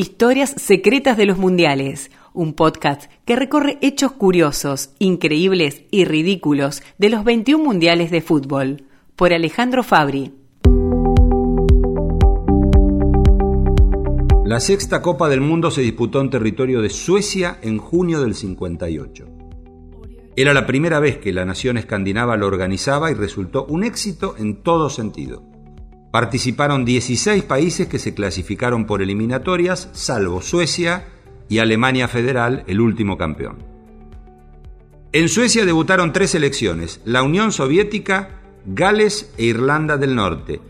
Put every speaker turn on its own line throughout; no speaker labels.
Historias secretas de los mundiales, un podcast que recorre hechos curiosos, increíbles y ridículos de los 21 mundiales de fútbol, por Alejandro Fabri.
La sexta Copa del Mundo se disputó en territorio de Suecia en junio del 58. Era la primera vez que la nación escandinava lo organizaba y resultó un éxito en todo sentido. Participaron 16 países que se clasificaron por eliminatorias, salvo Suecia y Alemania Federal, el último campeón. En Suecia debutaron tres selecciones, la Unión Soviética, Gales e Irlanda del Norte.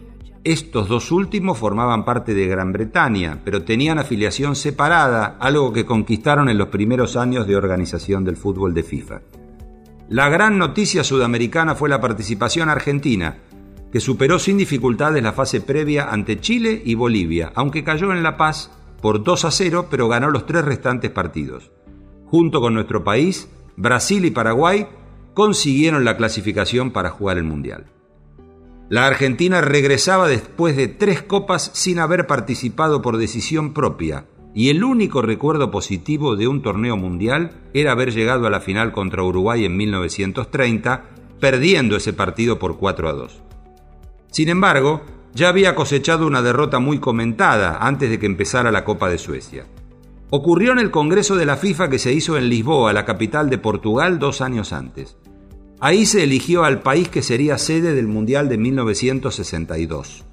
Estos dos últimos formaban parte de Gran Bretaña, pero tenían afiliación separada, algo que conquistaron en los primeros años de organización del fútbol de FIFA. La gran noticia sudamericana fue la participación argentina, que superó sin dificultades la fase previa ante Chile y Bolivia, aunque cayó en La Paz por 2 a 0, pero ganó los tres restantes partidos. Junto con nuestro país, Brasil y Paraguay consiguieron la clasificación para jugar el Mundial. La Argentina regresaba después de tres copas sin haber participado por decisión propia, y el único recuerdo positivo de un torneo mundial era haber llegado a la final contra Uruguay en 1930, perdiendo ese partido por 4 a 2. Sin embargo, ya había cosechado una derrota muy comentada antes de que empezara la Copa de Suecia. Ocurrió en el Congreso de la FIFA que se hizo en Lisboa, la capital de Portugal, dos años antes. Ahí se eligió al país que sería sede del Mundial de 1962.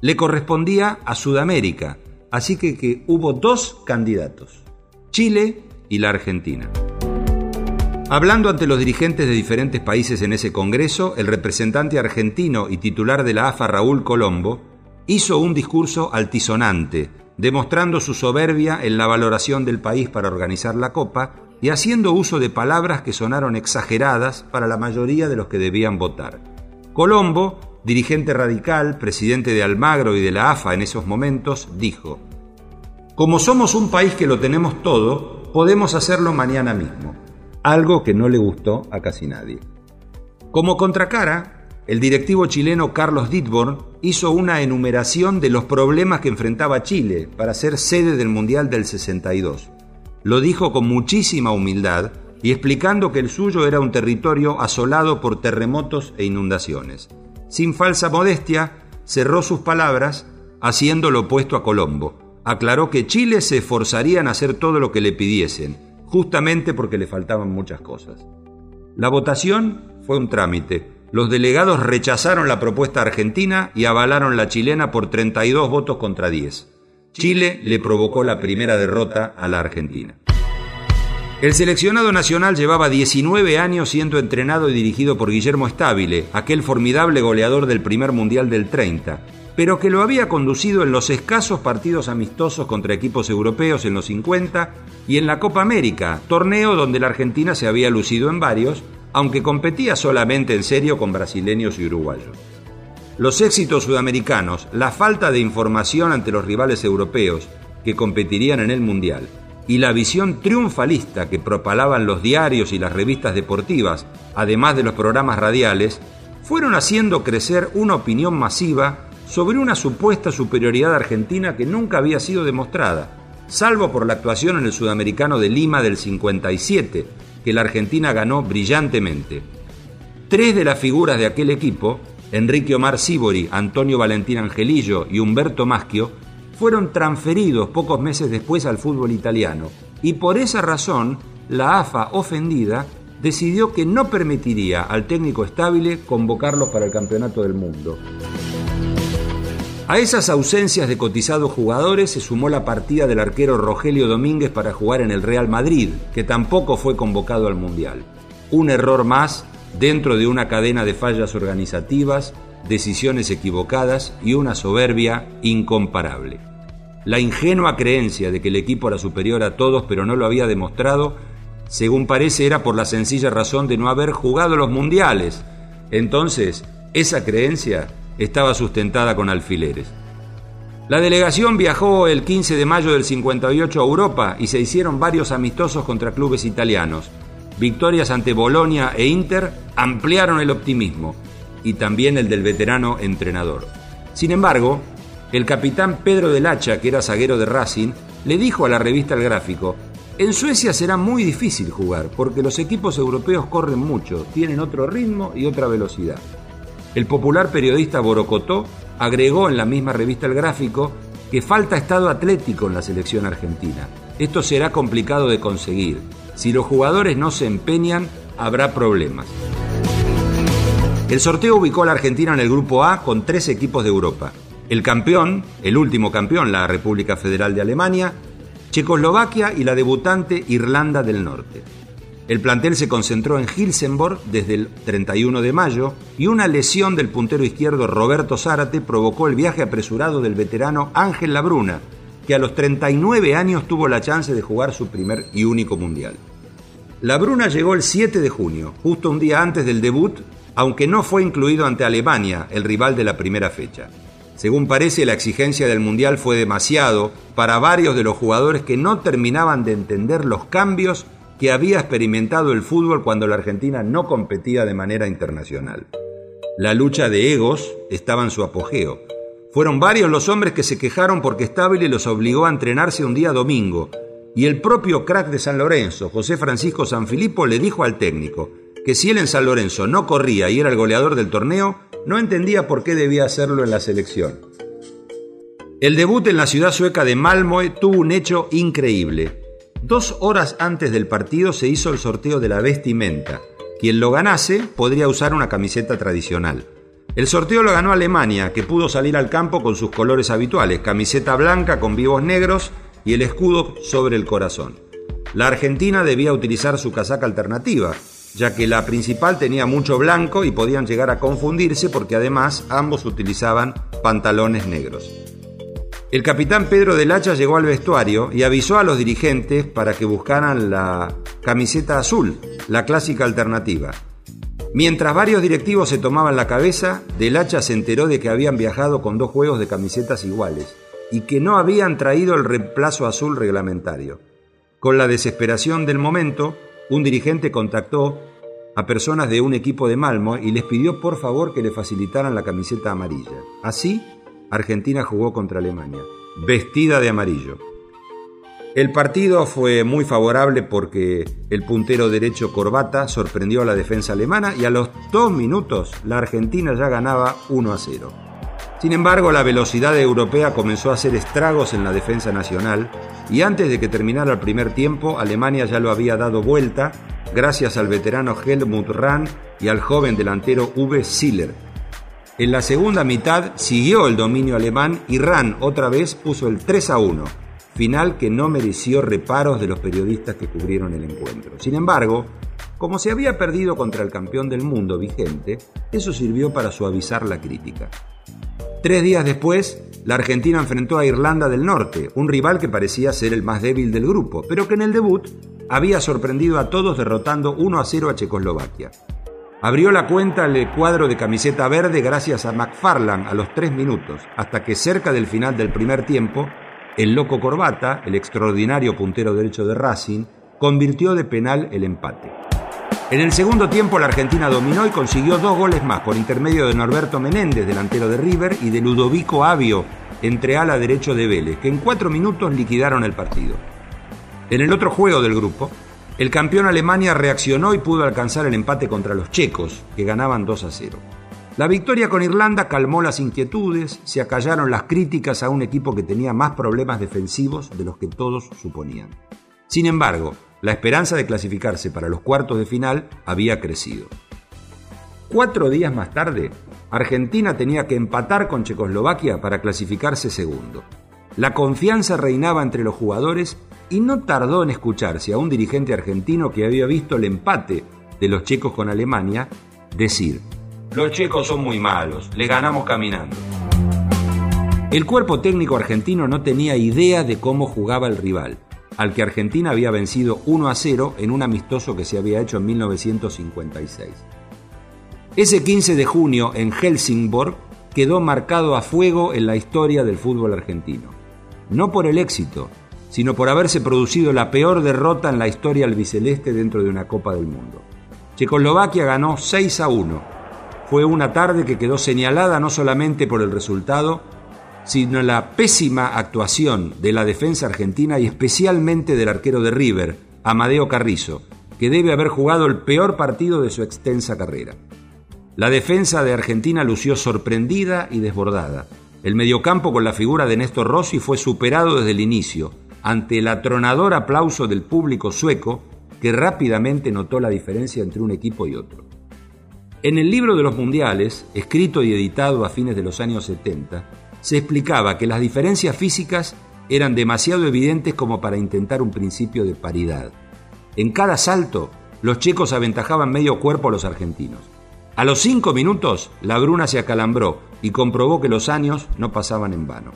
Le correspondía a Sudamérica, así que, que hubo dos candidatos, Chile y la Argentina. Hablando ante los dirigentes de diferentes países en ese Congreso, el representante argentino y titular de la AFA, Raúl Colombo, hizo un discurso altisonante, demostrando su soberbia en la valoración del país para organizar la Copa y haciendo uso de palabras que sonaron exageradas para la mayoría de los que debían votar. Colombo, dirigente radical, presidente de Almagro y de la AFA en esos momentos, dijo, Como somos un país que lo tenemos todo, podemos hacerlo mañana mismo algo que no le gustó a casi nadie. Como contracara, el directivo chileno Carlos Ditborn hizo una enumeración de los problemas que enfrentaba Chile para ser sede del Mundial del 62. Lo dijo con muchísima humildad y explicando que el suyo era un territorio asolado por terremotos e inundaciones. Sin falsa modestia, cerró sus palabras haciendo lo opuesto a Colombo. Aclaró que Chile se esforzaría en hacer todo lo que le pidiesen, justamente porque le faltaban muchas cosas. La votación fue un trámite. Los delegados rechazaron la propuesta argentina y avalaron la chilena por 32 votos contra 10. Chile le provocó la primera derrota a la Argentina. El seleccionado nacional llevaba 19 años siendo entrenado y dirigido por Guillermo Stabile, aquel formidable goleador del primer mundial del 30, pero que lo había conducido en los escasos partidos amistosos contra equipos europeos en los 50 y en la Copa América, torneo donde la Argentina se había lucido en varios, aunque competía solamente en serio con brasileños y uruguayos. Los éxitos sudamericanos, la falta de información ante los rivales europeos que competirían en el Mundial y la visión triunfalista que propalaban los diarios y las revistas deportivas, además de los programas radiales, fueron haciendo crecer una opinión masiva sobre una supuesta superioridad argentina que nunca había sido demostrada, salvo por la actuación en el Sudamericano de Lima del 57, que la Argentina ganó brillantemente. Tres de las figuras de aquel equipo, Enrique Omar Sibori, Antonio Valentín Angelillo y Humberto Maschio, fueron transferidos pocos meses después al fútbol italiano, y por esa razón la AFA ofendida decidió que no permitiría al técnico estable convocarlos para el Campeonato del Mundo. A esas ausencias de cotizados jugadores se sumó la partida del arquero Rogelio Domínguez para jugar en el Real Madrid, que tampoco fue convocado al Mundial. Un error más dentro de una cadena de fallas organizativas, decisiones equivocadas y una soberbia incomparable. La ingenua creencia de que el equipo era superior a todos pero no lo había demostrado, según parece era por la sencilla razón de no haber jugado los mundiales. Entonces, esa creencia estaba sustentada con alfileres. La delegación viajó el 15 de mayo del 58 a Europa y se hicieron varios amistosos contra clubes italianos. Victorias ante Bolonia e Inter ampliaron el optimismo y también el del veterano entrenador. Sin embargo, el capitán Pedro del Hacha, que era zaguero de Racing, le dijo a la revista El Gráfico, en Suecia será muy difícil jugar porque los equipos europeos corren mucho, tienen otro ritmo y otra velocidad. El popular periodista Borocotó agregó en la misma revista El Gráfico que falta estado atlético en la selección argentina. Esto será complicado de conseguir. Si los jugadores no se empeñan, habrá problemas. El sorteo ubicó a la Argentina en el grupo A con tres equipos de Europa. El campeón, el último campeón, la República Federal de Alemania, Checoslovaquia y la debutante Irlanda del Norte. El plantel se concentró en Hilsenborg desde el 31 de mayo y una lesión del puntero izquierdo Roberto Zárate provocó el viaje apresurado del veterano Ángel Labruna, que a los 39 años tuvo la chance de jugar su primer y único mundial. Labruna llegó el 7 de junio, justo un día antes del debut, aunque no fue incluido ante Alemania, el rival de la primera fecha. Según parece, la exigencia del Mundial fue demasiado para varios de los jugadores que no terminaban de entender los cambios que había experimentado el fútbol cuando la Argentina no competía de manera internacional. La lucha de egos estaba en su apogeo. Fueron varios los hombres que se quejaron porque Stabile los obligó a entrenarse un día domingo, y el propio crack de San Lorenzo, José Francisco Sanfilippo, le dijo al técnico que si él en San Lorenzo no corría y era el goleador del torneo, no entendía por qué debía hacerlo en la selección. El debut en la ciudad sueca de Malmö tuvo un hecho increíble. Dos horas antes del partido se hizo el sorteo de la vestimenta. Quien lo ganase podría usar una camiseta tradicional. El sorteo lo ganó Alemania, que pudo salir al campo con sus colores habituales, camiseta blanca con vivos negros y el escudo sobre el corazón. La Argentina debía utilizar su casaca alternativa, ya que la principal tenía mucho blanco y podían llegar a confundirse porque además ambos utilizaban pantalones negros. El capitán Pedro del Hacha llegó al vestuario y avisó a los dirigentes para que buscaran la camiseta azul, la clásica alternativa. Mientras varios directivos se tomaban la cabeza, Del Hacha se enteró de que habían viajado con dos juegos de camisetas iguales y que no habían traído el reemplazo azul reglamentario. Con la desesperación del momento, un dirigente contactó a personas de un equipo de Malmo y les pidió por favor que le facilitaran la camiseta amarilla. Así, Argentina jugó contra Alemania, vestida de amarillo. El partido fue muy favorable porque el puntero derecho Corbata sorprendió a la defensa alemana y a los dos minutos la Argentina ya ganaba 1 a 0. Sin embargo, la velocidad europea comenzó a hacer estragos en la defensa nacional y antes de que terminara el primer tiempo, Alemania ya lo había dado vuelta gracias al veterano Helmut Rahn y al joven delantero Uwe Siller, en la segunda mitad siguió el dominio alemán y Ran otra vez puso el 3 a 1, final que no mereció reparos de los periodistas que cubrieron el encuentro. Sin embargo, como se había perdido contra el campeón del mundo vigente, eso sirvió para suavizar la crítica. Tres días después, la Argentina enfrentó a Irlanda del Norte, un rival que parecía ser el más débil del grupo, pero que en el debut había sorprendido a todos derrotando 1 a 0 a Checoslovaquia. Abrió la cuenta el cuadro de camiseta verde gracias a McFarland a los tres minutos, hasta que cerca del final del primer tiempo, el loco Corbata, el extraordinario puntero derecho de Racing, convirtió de penal el empate. En el segundo tiempo la Argentina dominó y consiguió dos goles más por intermedio de Norberto Menéndez, delantero de River, y de Ludovico Avio, entre ala derecho de Vélez, que en cuatro minutos liquidaron el partido. En el otro juego del grupo, el campeón Alemania reaccionó y pudo alcanzar el empate contra los checos, que ganaban 2 a 0. La victoria con Irlanda calmó las inquietudes, se acallaron las críticas a un equipo que tenía más problemas defensivos de los que todos suponían. Sin embargo, la esperanza de clasificarse para los cuartos de final había crecido. Cuatro días más tarde, Argentina tenía que empatar con Checoslovaquia para clasificarse segundo. La confianza reinaba entre los jugadores y no tardó en escucharse a un dirigente argentino que había visto el empate de los checos con Alemania decir, los checos son muy malos, le ganamos caminando. El cuerpo técnico argentino no tenía idea de cómo jugaba el rival, al que Argentina había vencido 1 a 0 en un amistoso que se había hecho en 1956. Ese 15 de junio en Helsingborg quedó marcado a fuego en la historia del fútbol argentino no por el éxito, sino por haberse producido la peor derrota en la historia albiceleste dentro de una Copa del Mundo. Checoslovaquia ganó 6 a 1. Fue una tarde que quedó señalada no solamente por el resultado, sino la pésima actuación de la defensa argentina y especialmente del arquero de River, Amadeo Carrizo, que debe haber jugado el peor partido de su extensa carrera. La defensa de Argentina lució sorprendida y desbordada. El mediocampo con la figura de Néstor Rossi fue superado desde el inicio, ante el atronador aplauso del público sueco, que rápidamente notó la diferencia entre un equipo y otro. En el libro de los mundiales, escrito y editado a fines de los años 70, se explicaba que las diferencias físicas eran demasiado evidentes como para intentar un principio de paridad. En cada salto, los checos aventajaban medio cuerpo a los argentinos. A los cinco minutos, la Bruna se acalambró y comprobó que los años no pasaban en vano.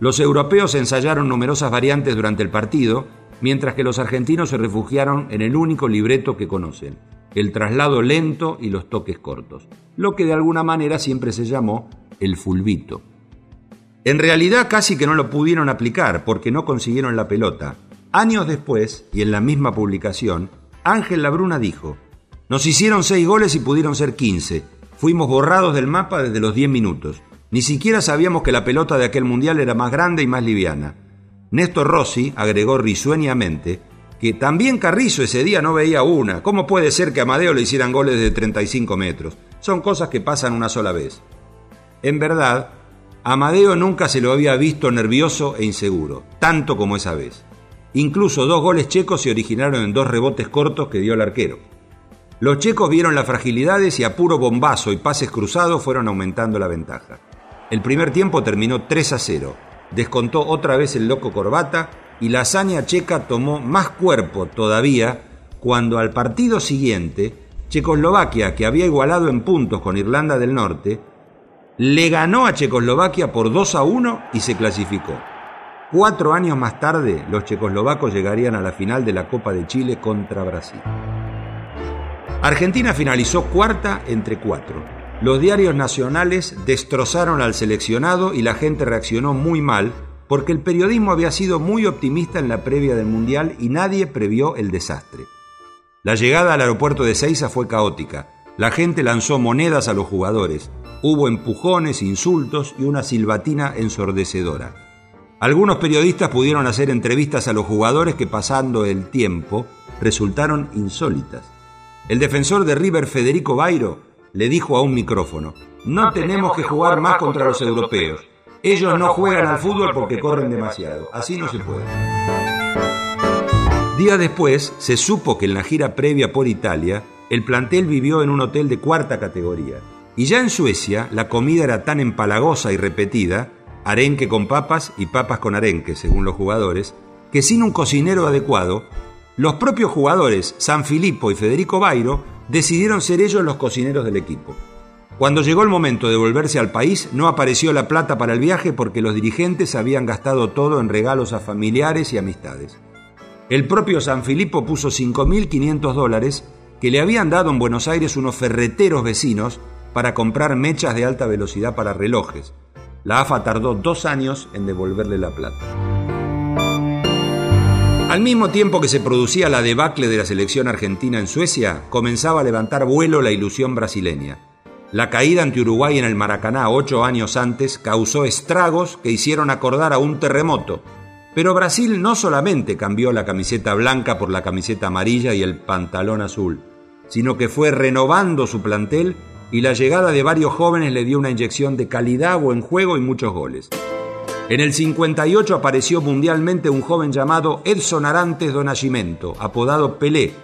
Los europeos ensayaron numerosas variantes durante el partido, mientras que los argentinos se refugiaron en el único libreto que conocen, el traslado lento y los toques cortos, lo que de alguna manera siempre se llamó el fulbito. En realidad casi que no lo pudieron aplicar porque no consiguieron la pelota. Años después, y en la misma publicación, Ángel Labruna dijo, nos hicieron seis goles y pudieron ser 15. Fuimos borrados del mapa desde los 10 minutos. Ni siquiera sabíamos que la pelota de aquel mundial era más grande y más liviana. Néstor Rossi agregó risueñamente que también Carrizo ese día no veía una. ¿Cómo puede ser que a Amadeo le hicieran goles de 35 metros? Son cosas que pasan una sola vez. En verdad, Amadeo nunca se lo había visto nervioso e inseguro, tanto como esa vez. Incluso dos goles checos se originaron en dos rebotes cortos que dio el arquero. Los checos vieron las fragilidades y a puro bombazo y pases cruzados fueron aumentando la ventaja. El primer tiempo terminó 3 a 0. Descontó otra vez el loco Corbata y la hazaña checa tomó más cuerpo todavía cuando al partido siguiente Checoslovaquia, que había igualado en puntos con Irlanda del Norte, le ganó a Checoslovaquia por 2 a 1 y se clasificó. Cuatro años más tarde, los checoslovacos llegarían a la final de la Copa de Chile contra Brasil. Argentina finalizó cuarta entre cuatro. Los diarios nacionales destrozaron al seleccionado y la gente reaccionó muy mal porque el periodismo había sido muy optimista en la previa del Mundial y nadie previó el desastre. La llegada al aeropuerto de Ceiza fue caótica. La gente lanzó monedas a los jugadores. Hubo empujones, insultos y una silbatina ensordecedora. Algunos periodistas pudieron hacer entrevistas a los jugadores que pasando el tiempo resultaron insólitas. El defensor de River, Federico Bairo, le dijo a un micrófono, no tenemos que jugar más contra los europeos. Ellos no juegan al fútbol porque corren demasiado. Así no se puede. Días después se supo que en la gira previa por Italia, el plantel vivió en un hotel de cuarta categoría. Y ya en Suecia la comida era tan empalagosa y repetida, arenque con papas y papas con arenque, según los jugadores, que sin un cocinero adecuado, los propios jugadores, San Filippo y Federico Bairo, decidieron ser ellos los cocineros del equipo. Cuando llegó el momento de volverse al país, no apareció la plata para el viaje porque los dirigentes habían gastado todo en regalos a familiares y amistades. El propio San Filippo puso 5.500 dólares que le habían dado en Buenos Aires unos ferreteros vecinos para comprar mechas de alta velocidad para relojes. La AFA tardó dos años en devolverle la plata. Al mismo tiempo que se producía la debacle de la selección argentina en Suecia, comenzaba a levantar vuelo la ilusión brasileña. La caída ante Uruguay en el Maracaná ocho años antes causó estragos que hicieron acordar a un terremoto. Pero Brasil no solamente cambió la camiseta blanca por la camiseta amarilla y el pantalón azul, sino que fue renovando su plantel y la llegada de varios jóvenes le dio una inyección de calidad, buen juego y muchos goles. En el 58 apareció mundialmente un joven llamado Edson Arantes do Nascimento, apodado Pelé.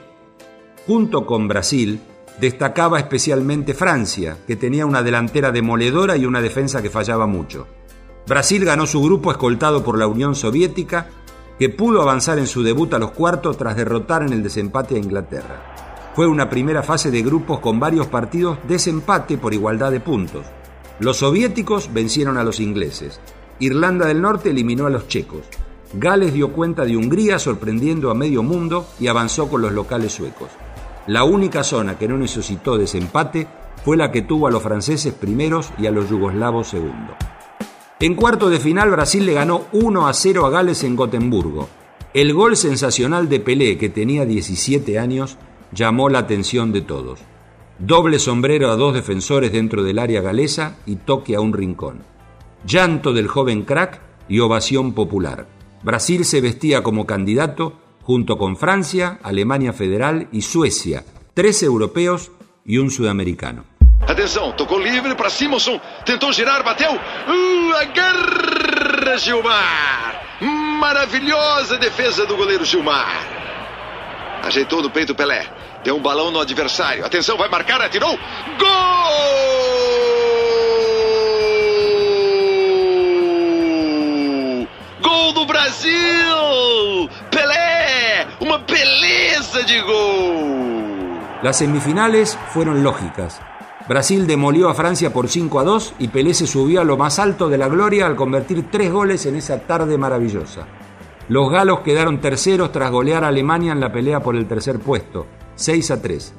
Junto con Brasil, destacaba especialmente Francia, que tenía una delantera demoledora y una defensa que fallaba mucho. Brasil ganó su grupo escoltado por la Unión Soviética, que pudo avanzar en su debut a los cuartos tras derrotar en el desempate a Inglaterra. Fue una primera fase de grupos con varios partidos desempate por igualdad de puntos. Los soviéticos vencieron a los ingleses. Irlanda del Norte eliminó a los checos. Gales dio cuenta de Hungría sorprendiendo a medio mundo y avanzó con los locales suecos. La única zona que no necesitó desempate fue la que tuvo a los franceses primeros y a los yugoslavos segundo. En cuarto de final Brasil le ganó 1 a 0 a Gales en Gotemburgo. El gol sensacional de Pelé, que tenía 17 años, llamó la atención de todos. Doble sombrero a dos defensores dentro del área galesa y toque a un rincón. Llanto del joven crack y ovación popular. Brasil se vestía como candidato junto con Francia, Alemania Federal y Suecia, tres europeos y un sudamericano.
Atenção, tocou livre para Simonson, tentou girar, bateu. Uh, agarra Gilmar! Maravilhosa defesa do goleiro Gilmar. Ajeitou no peito Pelé. Deu um balão no adversário. Atenção, vai marcar, atirou. Gol! Do Brasil! Pelé! Uma beleza de gol!
Las semifinales fueron lógicas. Brasil demolió a Francia por 5 a 2 y Pelé se subió a lo más alto de la gloria al convertir tres goles en esa tarde maravillosa. Los galos quedaron terceros tras golear a Alemania en la pelea por el tercer puesto, 6 a 3.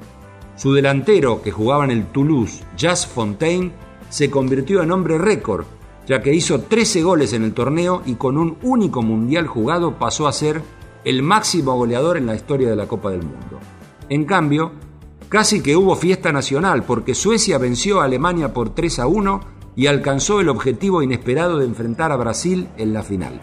Su delantero, que jugaba en el Toulouse, Jas Fontaine, se convirtió en hombre récord, ya que hizo 13 goles en el torneo y con un único mundial jugado pasó a ser el máximo goleador en la historia de la Copa del Mundo. En cambio, Casi que hubo fiesta nacional porque Suecia venció a Alemania por 3 a 1 y alcanzó el objetivo inesperado de enfrentar a Brasil en la final.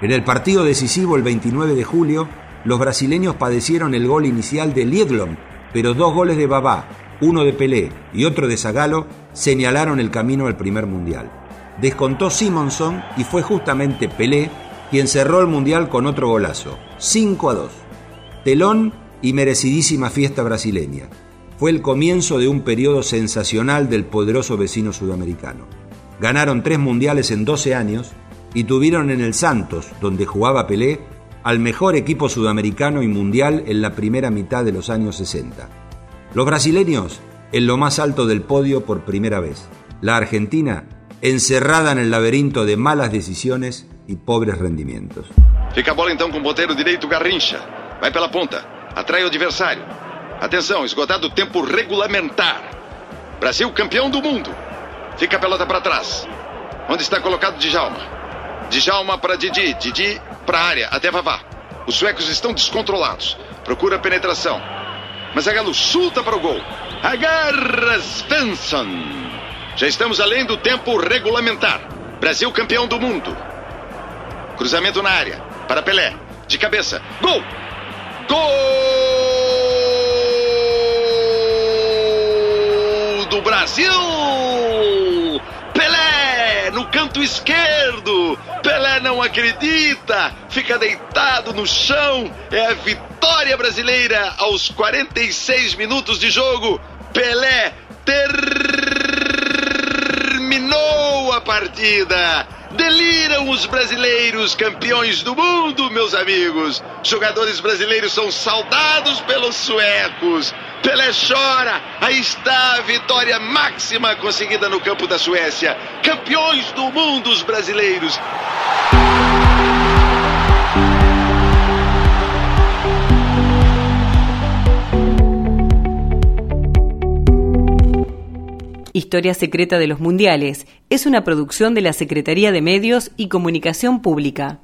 En el partido decisivo el 29 de julio, los brasileños padecieron el gol inicial de Liedlom, pero dos goles de Babá, uno de Pelé y otro de Zagalo, señalaron el camino al primer mundial. Descontó Simonson y fue justamente Pelé quien cerró el mundial con otro golazo, 5 a 2. Telón y merecidísima fiesta brasileña. Fue el comienzo de un periodo sensacional del poderoso vecino sudamericano. Ganaron tres mundiales en 12 años y tuvieron en el Santos, donde jugaba Pelé, al mejor equipo sudamericano y mundial en la primera mitad de los años 60. Los brasileños en lo más alto del podio por primera vez. La Argentina encerrada en el laberinto de malas decisiones y pobres rendimientos.
Fica a bola então com o ponteiro direito Garrincha. Vai pela ponta. atrai o adversário. Atenção, esgotado o tempo regulamentar. Brasil campeão do mundo. Fica a pelota para trás. Onde está colocado Djalma? Djalma para Didi, Didi para área, até Vavá. Os suecos estão descontrolados. Procura penetração. Mas a Galo chuta para o gol. Agarra Svensson. Já estamos além do tempo regulamentar. Brasil campeão do mundo. Cruzamento na área. Para Pelé. De cabeça. Gol! Gol do Brasil! Pelé no canto esquerdo. Pelé não acredita, fica deitado no chão. É a vitória brasileira aos 46 minutos de jogo. Pelé terminou a partida Deliram os brasileiros campeões do mundo, meus amigos. Jogadores brasileiros são saudados pelos suecos. Pelé chora. Aí está a vitória máxima conseguida no campo da Suécia. Campeões do mundo, os brasileiros.
Historia Secreta de los Mundiales es una producción de la Secretaría de Medios y Comunicación Pública.